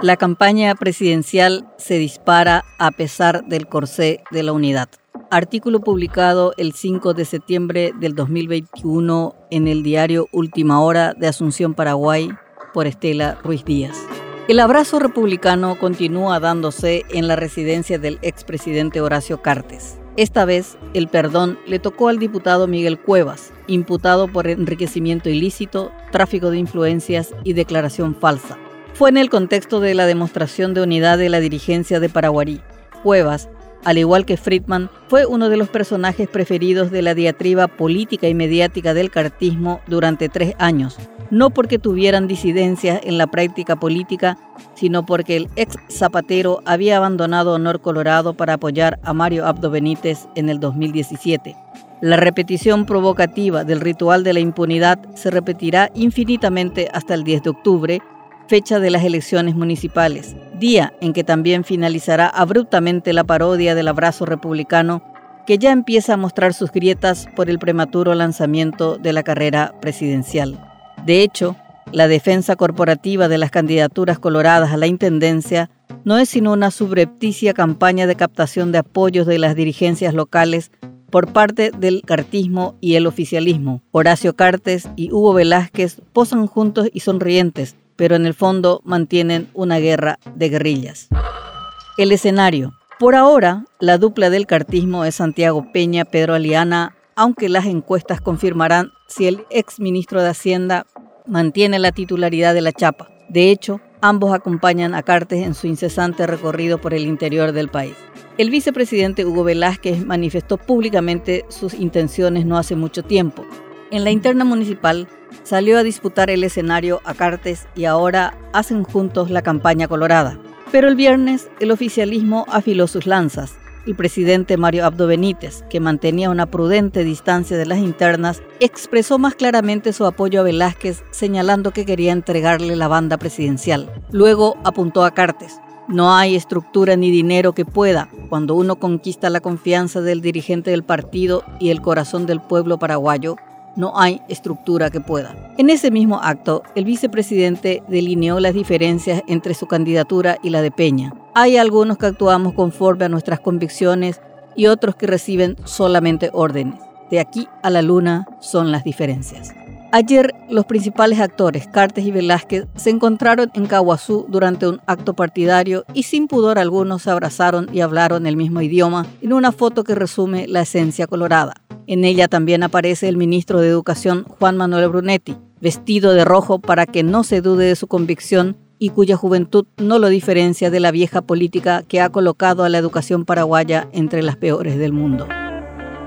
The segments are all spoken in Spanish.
La campaña presidencial se dispara a pesar del corsé de la unidad. Artículo publicado el 5 de septiembre del 2021 en el diario Última Hora de Asunción, Paraguay, por Estela Ruiz Díaz. El abrazo republicano continúa dándose en la residencia del expresidente Horacio Cartes. Esta vez, el perdón le tocó al diputado Miguel Cuevas, imputado por enriquecimiento ilícito, tráfico de influencias y declaración falsa fue en el contexto de la demostración de unidad de la dirigencia de Paraguarí. Cuevas, al igual que Friedman, fue uno de los personajes preferidos de la diatriba política y mediática del cartismo durante tres años, no porque tuvieran disidencias en la práctica política, sino porque el ex zapatero había abandonado Honor Colorado para apoyar a Mario Abdo Benítez en el 2017. La repetición provocativa del ritual de la impunidad se repetirá infinitamente hasta el 10 de octubre, fecha de las elecciones municipales, día en que también finalizará abruptamente la parodia del abrazo republicano que ya empieza a mostrar sus grietas por el prematuro lanzamiento de la carrera presidencial. De hecho, la defensa corporativa de las candidaturas coloradas a la Intendencia no es sino una subrepticia campaña de captación de apoyos de las dirigencias locales por parte del cartismo y el oficialismo. Horacio Cartes y Hugo Velázquez posan juntos y sonrientes, pero en el fondo mantienen una guerra de guerrillas. El escenario. Por ahora, la dupla del cartismo es Santiago Peña, Pedro Aliana, aunque las encuestas confirmarán si el ex ministro de Hacienda mantiene la titularidad de la chapa. De hecho, ambos acompañan a Cartes en su incesante recorrido por el interior del país. El vicepresidente Hugo Velázquez manifestó públicamente sus intenciones no hace mucho tiempo. En la interna municipal, salió a disputar el escenario a Cartes y ahora hacen juntos la campaña colorada. Pero el viernes el oficialismo afiló sus lanzas. El presidente Mario Abdo Benítez, que mantenía una prudente distancia de las internas, expresó más claramente su apoyo a Velázquez, señalando que quería entregarle la banda presidencial. Luego apuntó a Cartes. No hay estructura ni dinero que pueda, cuando uno conquista la confianza del dirigente del partido y el corazón del pueblo paraguayo, no hay estructura que pueda. En ese mismo acto, el vicepresidente delineó las diferencias entre su candidatura y la de Peña. Hay algunos que actuamos conforme a nuestras convicciones y otros que reciben solamente órdenes. De aquí a la luna son las diferencias. Ayer los principales actores, Cartes y Velázquez, se encontraron en Caguazú durante un acto partidario y sin pudor alguno se abrazaron y hablaron el mismo idioma en una foto que resume la esencia colorada. En ella también aparece el ministro de Educación Juan Manuel Brunetti, vestido de rojo para que no se dude de su convicción y cuya juventud no lo diferencia de la vieja política que ha colocado a la educación paraguaya entre las peores del mundo.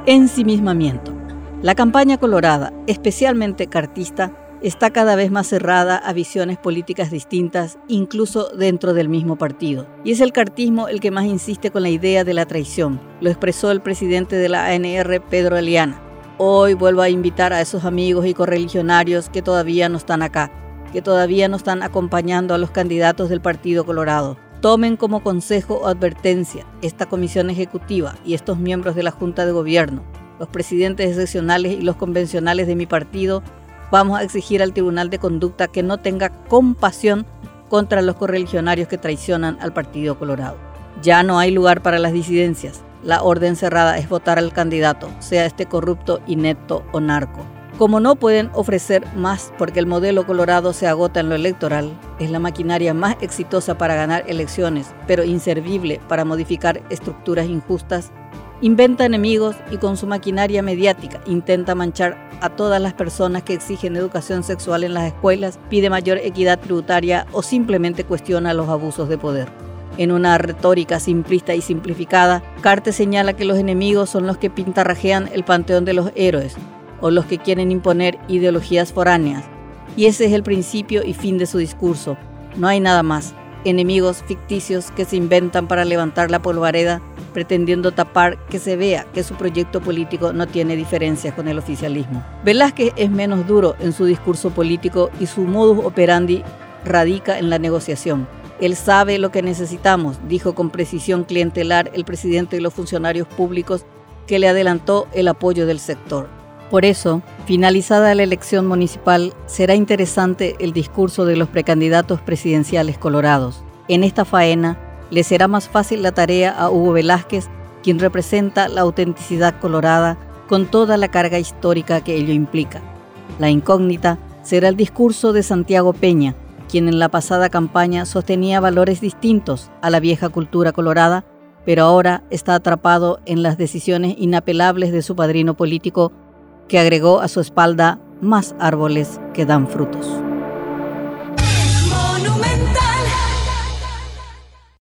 Ensimismamiento. La campaña colorada, especialmente cartista, está cada vez más cerrada a visiones políticas distintas, incluso dentro del mismo partido. Y es el cartismo el que más insiste con la idea de la traición. Lo expresó el presidente de la ANR, Pedro Eliana. Hoy vuelvo a invitar a esos amigos y correligionarios que todavía no están acá, que todavía no están acompañando a los candidatos del Partido Colorado. Tomen como consejo o advertencia esta comisión ejecutiva y estos miembros de la Junta de Gobierno, los presidentes excepcionales y los convencionales de mi partido Vamos a exigir al Tribunal de Conducta que no tenga compasión contra los correligionarios que traicionan al Partido Colorado. Ya no hay lugar para las disidencias. La orden cerrada es votar al candidato, sea este corrupto, inepto o narco. Como no pueden ofrecer más porque el modelo colorado se agota en lo electoral, es la maquinaria más exitosa para ganar elecciones, pero inservible para modificar estructuras injustas, inventa enemigos y con su maquinaria mediática intenta manchar a todas las personas que exigen educación sexual en las escuelas, pide mayor equidad tributaria o simplemente cuestiona los abusos de poder. En una retórica simplista y simplificada, Cartes señala que los enemigos son los que pintarrajean el panteón de los héroes o los que quieren imponer ideologías foráneas. Y ese es el principio y fin de su discurso. No hay nada más. Enemigos ficticios que se inventan para levantar la polvareda pretendiendo tapar que se vea que su proyecto político no tiene diferencias con el oficialismo. Velázquez es menos duro en su discurso político y su modus operandi radica en la negociación. Él sabe lo que necesitamos, dijo con precisión clientelar el presidente y los funcionarios públicos que le adelantó el apoyo del sector. Por eso, finalizada la elección municipal, será interesante el discurso de los precandidatos presidenciales colorados. En esta faena, le será más fácil la tarea a Hugo Velázquez, quien representa la autenticidad colorada con toda la carga histórica que ello implica. La incógnita será el discurso de Santiago Peña, quien en la pasada campaña sostenía valores distintos a la vieja cultura colorada, pero ahora está atrapado en las decisiones inapelables de su padrino político, que agregó a su espalda más árboles que dan frutos.